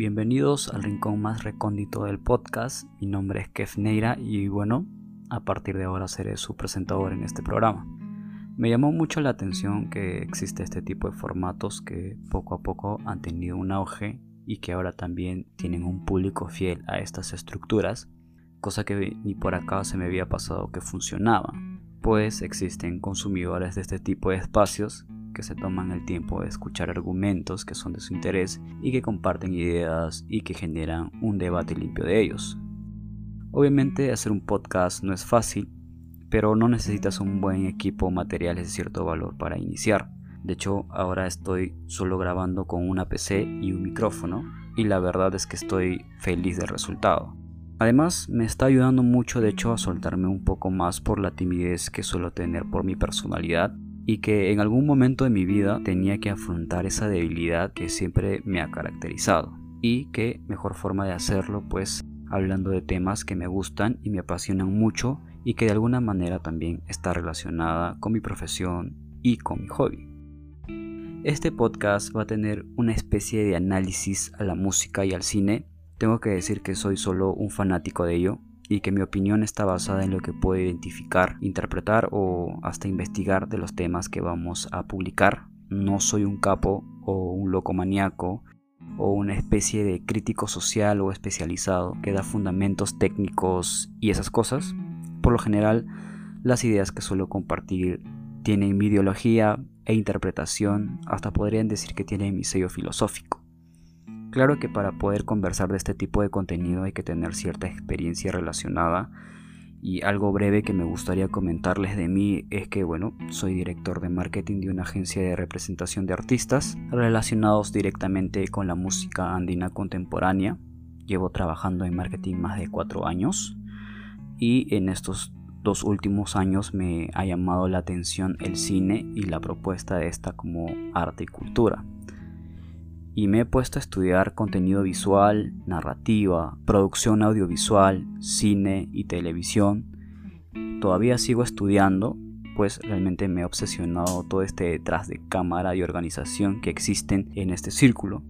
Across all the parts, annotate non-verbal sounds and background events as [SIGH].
bienvenidos al rincón más recóndito del podcast. Mi nombre es Kef Neira y bueno, a partir de ahora seré su presentador en este programa. Me llamó mucho la atención que existe este tipo de formatos que poco a poco han tenido un auge y que ahora también tienen un público fiel a estas estructuras, cosa que ni por acá se me había pasado que funcionaba, pues existen consumidores de este tipo de espacios que se toman el tiempo de escuchar argumentos que son de su interés y que comparten ideas y que generan un debate limpio de ellos. Obviamente hacer un podcast no es fácil, pero no necesitas un buen equipo o materiales de cierto valor para iniciar. De hecho, ahora estoy solo grabando con una PC y un micrófono y la verdad es que estoy feliz del resultado. Además, me está ayudando mucho de hecho a soltarme un poco más por la timidez que suelo tener por mi personalidad y que en algún momento de mi vida tenía que afrontar esa debilidad que siempre me ha caracterizado y que mejor forma de hacerlo pues hablando de temas que me gustan y me apasionan mucho y que de alguna manera también está relacionada con mi profesión y con mi hobby. Este podcast va a tener una especie de análisis a la música y al cine. Tengo que decir que soy solo un fanático de ello, y que mi opinión está basada en lo que puedo identificar, interpretar o hasta investigar de los temas que vamos a publicar. No soy un capo o un loco maníaco o una especie de crítico social o especializado que da fundamentos técnicos y esas cosas. Por lo general, las ideas que suelo compartir tienen mi ideología e interpretación, hasta podrían decir que tienen mi sello filosófico. Claro que para poder conversar de este tipo de contenido hay que tener cierta experiencia relacionada y algo breve que me gustaría comentarles de mí es que, bueno, soy director de marketing de una agencia de representación de artistas relacionados directamente con la música andina contemporánea. Llevo trabajando en marketing más de cuatro años y en estos dos últimos años me ha llamado la atención el cine y la propuesta de esta como arte y cultura y me he puesto a estudiar contenido visual, narrativa, producción audiovisual, cine y televisión. Todavía sigo estudiando, pues realmente me ha obsesionado todo este detrás de cámara y organización que existen en este círculo.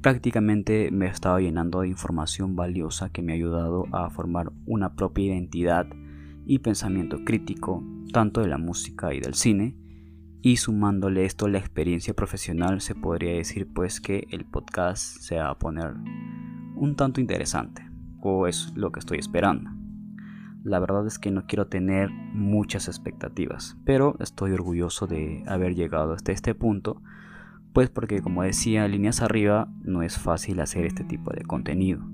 Prácticamente me he estado llenando de información valiosa que me ha ayudado a formar una propia identidad y pensamiento crítico, tanto de la música y del cine, y sumándole esto la experiencia profesional, se podría decir pues que el podcast se va a poner un tanto interesante, o es lo que estoy esperando. La verdad es que no quiero tener muchas expectativas, pero estoy orgulloso de haber llegado hasta este punto, pues porque como decía, líneas arriba no es fácil hacer este tipo de contenido.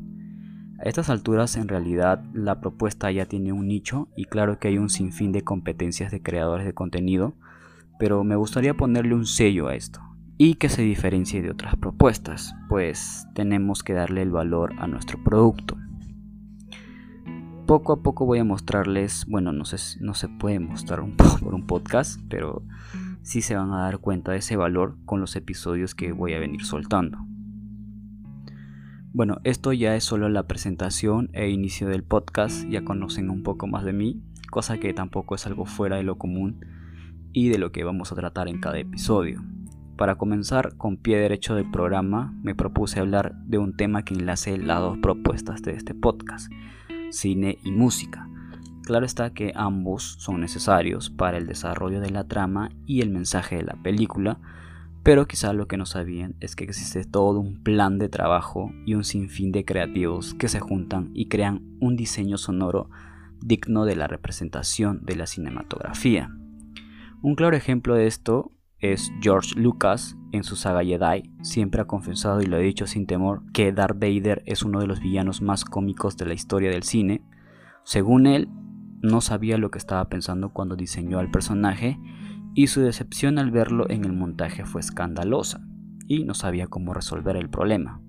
A estas alturas en realidad la propuesta ya tiene un nicho y claro que hay un sinfín de competencias de creadores de contenido, pero me gustaría ponerle un sello a esto y que se diferencie de otras propuestas, pues tenemos que darle el valor a nuestro producto. Poco a poco voy a mostrarles, bueno, no, sé, no se puede mostrar un [LAUGHS] por un podcast, pero sí se van a dar cuenta de ese valor con los episodios que voy a venir soltando. Bueno, esto ya es solo la presentación e inicio del podcast, ya conocen un poco más de mí, cosa que tampoco es algo fuera de lo común y de lo que vamos a tratar en cada episodio. Para comenzar con pie derecho del programa, me propuse hablar de un tema que enlace las dos propuestas de este podcast, cine y música. Claro está que ambos son necesarios para el desarrollo de la trama y el mensaje de la película, pero quizá lo que no sabían es que existe todo un plan de trabajo y un sinfín de creativos que se juntan y crean un diseño sonoro digno de la representación de la cinematografía. Un claro ejemplo de esto es George Lucas en su saga Jedi. Siempre ha confesado y lo ha dicho sin temor que Darth Vader es uno de los villanos más cómicos de la historia del cine. Según él, no sabía lo que estaba pensando cuando diseñó al personaje y su decepción al verlo en el montaje fue escandalosa y no sabía cómo resolver el problema.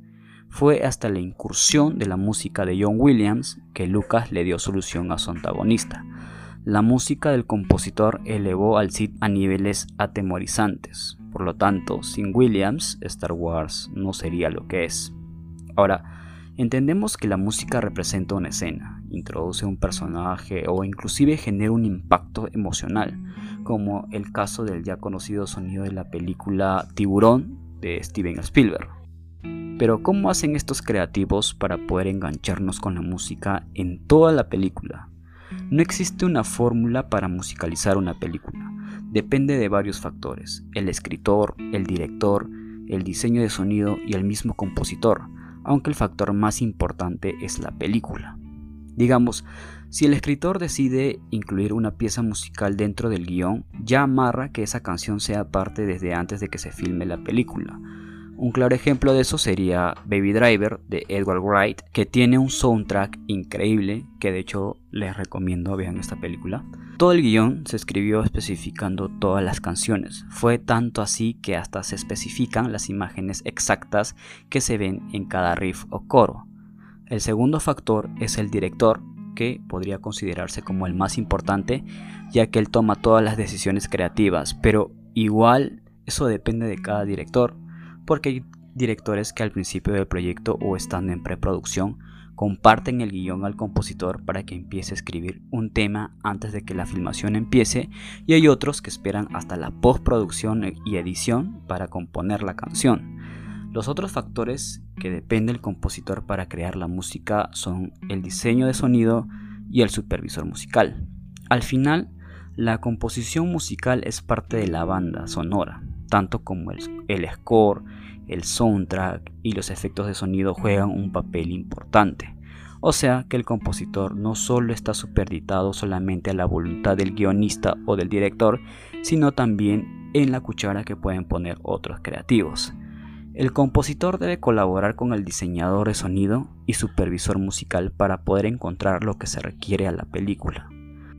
Fue hasta la incursión de la música de John Williams que Lucas le dio solución a su antagonista la música del compositor elevó al Sith a niveles atemorizantes. Por lo tanto, sin Williams, Star Wars no sería lo que es. Ahora, entendemos que la música representa una escena, introduce un personaje o inclusive genera un impacto emocional, como el caso del ya conocido sonido de la película Tiburón de Steven Spielberg. Pero ¿cómo hacen estos creativos para poder engancharnos con la música en toda la película? No existe una fórmula para musicalizar una película. Depende de varios factores, el escritor, el director, el diseño de sonido y el mismo compositor, aunque el factor más importante es la película. Digamos, si el escritor decide incluir una pieza musical dentro del guion, ya amarra que esa canción sea parte desde antes de que se filme la película, un claro ejemplo de eso sería Baby Driver de Edward Wright, que tiene un soundtrack increíble, que de hecho les recomiendo vean esta película. Todo el guion se escribió especificando todas las canciones. Fue tanto así que hasta se especifican las imágenes exactas que se ven en cada riff o coro. El segundo factor es el director, que podría considerarse como el más importante, ya que él toma todas las decisiones creativas, pero igual eso depende de cada director porque hay directores que al principio del proyecto o estando en preproducción comparten el guion al compositor para que empiece a escribir un tema antes de que la filmación empiece y hay otros que esperan hasta la postproducción y edición para componer la canción. Los otros factores que depende el compositor para crear la música son el diseño de sonido y el supervisor musical. Al final, la composición musical es parte de la banda sonora, tanto como el, score, el soundtrack y los efectos de sonido juegan un papel importante. O sea que el compositor no solo está superditado solamente a la voluntad del guionista o del director, sino también en la cuchara que pueden poner otros creativos. El compositor debe colaborar con el diseñador de sonido y supervisor musical para poder encontrar lo que se requiere a la película.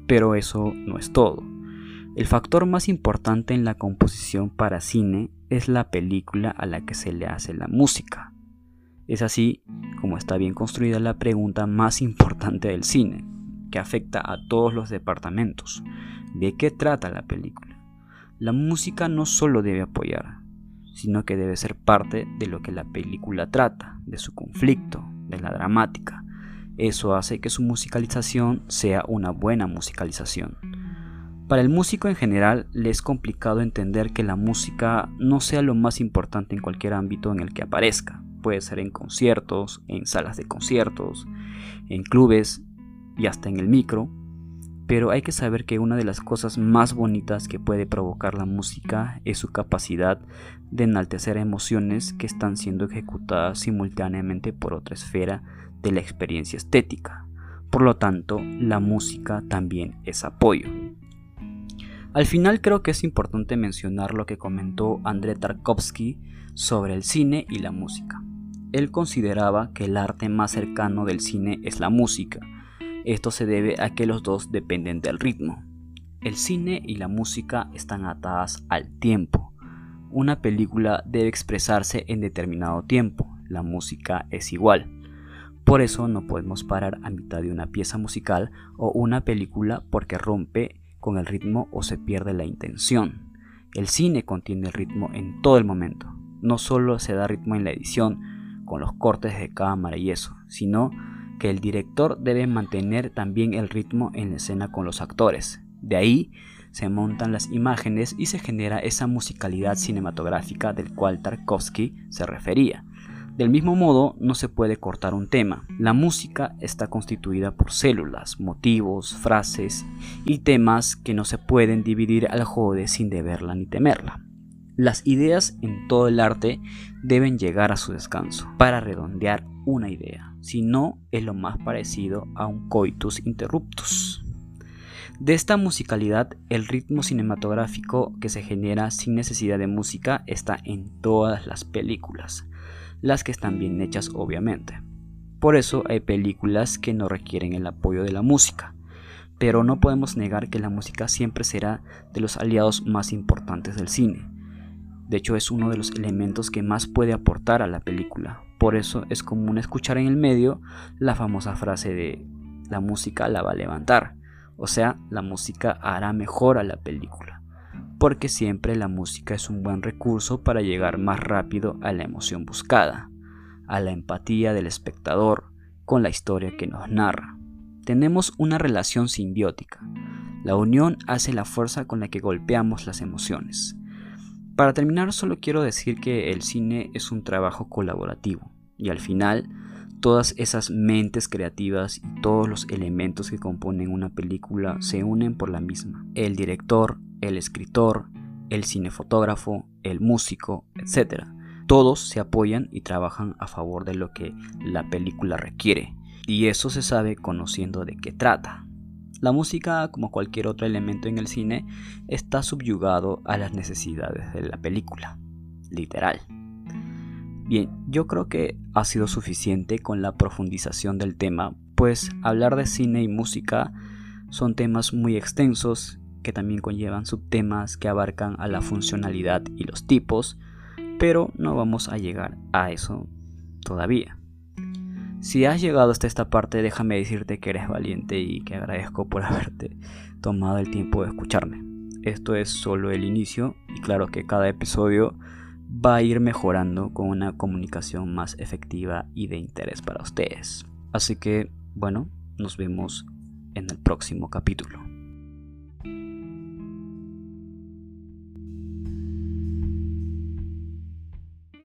Pero eso no es todo. El factor más importante en la composición para cine es la película a la que se le hace la música. Es así como está bien construida la pregunta más importante del cine, que afecta a todos los departamentos. ¿De qué trata la película? La música no solo debe apoyar, sino que debe ser parte de lo que la película trata, de su conflicto, de la dramática. Eso hace que su musicalización sea una buena musicalización. Para el músico en general le es complicado entender que la música no sea lo más importante en cualquier ámbito en el que aparezca. Puede ser en conciertos, en salas de conciertos, en clubes y hasta en el micro. Pero hay que saber que una de las cosas más bonitas que puede provocar la música es su capacidad de enaltecer emociones que están siendo ejecutadas simultáneamente por otra esfera de la experiencia estética. Por lo tanto, la música también es apoyo. Al final creo que es importante mencionar lo que comentó André Tarkovsky sobre el cine y la música. Él consideraba que el arte más cercano del cine es la música. Esto se debe a que los dos dependen del ritmo. El cine y la música están atadas al tiempo. Una película debe expresarse en determinado tiempo, la música es igual. Por eso no podemos parar a mitad de una pieza musical o una película porque rompe con el ritmo o se pierde la intención. El cine contiene el ritmo en todo el momento. No solo se da ritmo en la edición, con los cortes de cámara y eso, sino que el director debe mantener también el ritmo en la escena con los actores. De ahí se montan las imágenes y se genera esa musicalidad cinematográfica del cual Tarkovsky se refería. Del mismo modo, no se puede cortar un tema. La música está constituida por células, motivos, frases y temas que no se pueden dividir al jode sin deberla ni temerla. Las ideas en todo el arte deben llegar a su descanso para redondear una idea, si no es lo más parecido a un coitus interruptus. De esta musicalidad, el ritmo cinematográfico que se genera sin necesidad de música está en todas las películas las que están bien hechas obviamente. Por eso hay películas que no requieren el apoyo de la música, pero no podemos negar que la música siempre será de los aliados más importantes del cine. De hecho es uno de los elementos que más puede aportar a la película. Por eso es común escuchar en el medio la famosa frase de la música la va a levantar, o sea, la música hará mejor a la película porque siempre la música es un buen recurso para llegar más rápido a la emoción buscada, a la empatía del espectador con la historia que nos narra. Tenemos una relación simbiótica. La unión hace la fuerza con la que golpeamos las emociones. Para terminar, solo quiero decir que el cine es un trabajo colaborativo y al final todas esas mentes creativas y todos los elementos que componen una película se unen por la misma. El director, el escritor, el cinefotógrafo, el músico, etc. Todos se apoyan y trabajan a favor de lo que la película requiere. Y eso se sabe conociendo de qué trata. La música, como cualquier otro elemento en el cine, está subyugado a las necesidades de la película. Literal. Bien, yo creo que ha sido suficiente con la profundización del tema, pues hablar de cine y música son temas muy extensos que también conllevan subtemas que abarcan a la funcionalidad y los tipos, pero no vamos a llegar a eso todavía. Si has llegado hasta esta parte, déjame decirte que eres valiente y que agradezco por [LAUGHS] haberte tomado el tiempo de escucharme. Esto es solo el inicio y claro que cada episodio va a ir mejorando con una comunicación más efectiva y de interés para ustedes. Así que, bueno, nos vemos en el próximo capítulo.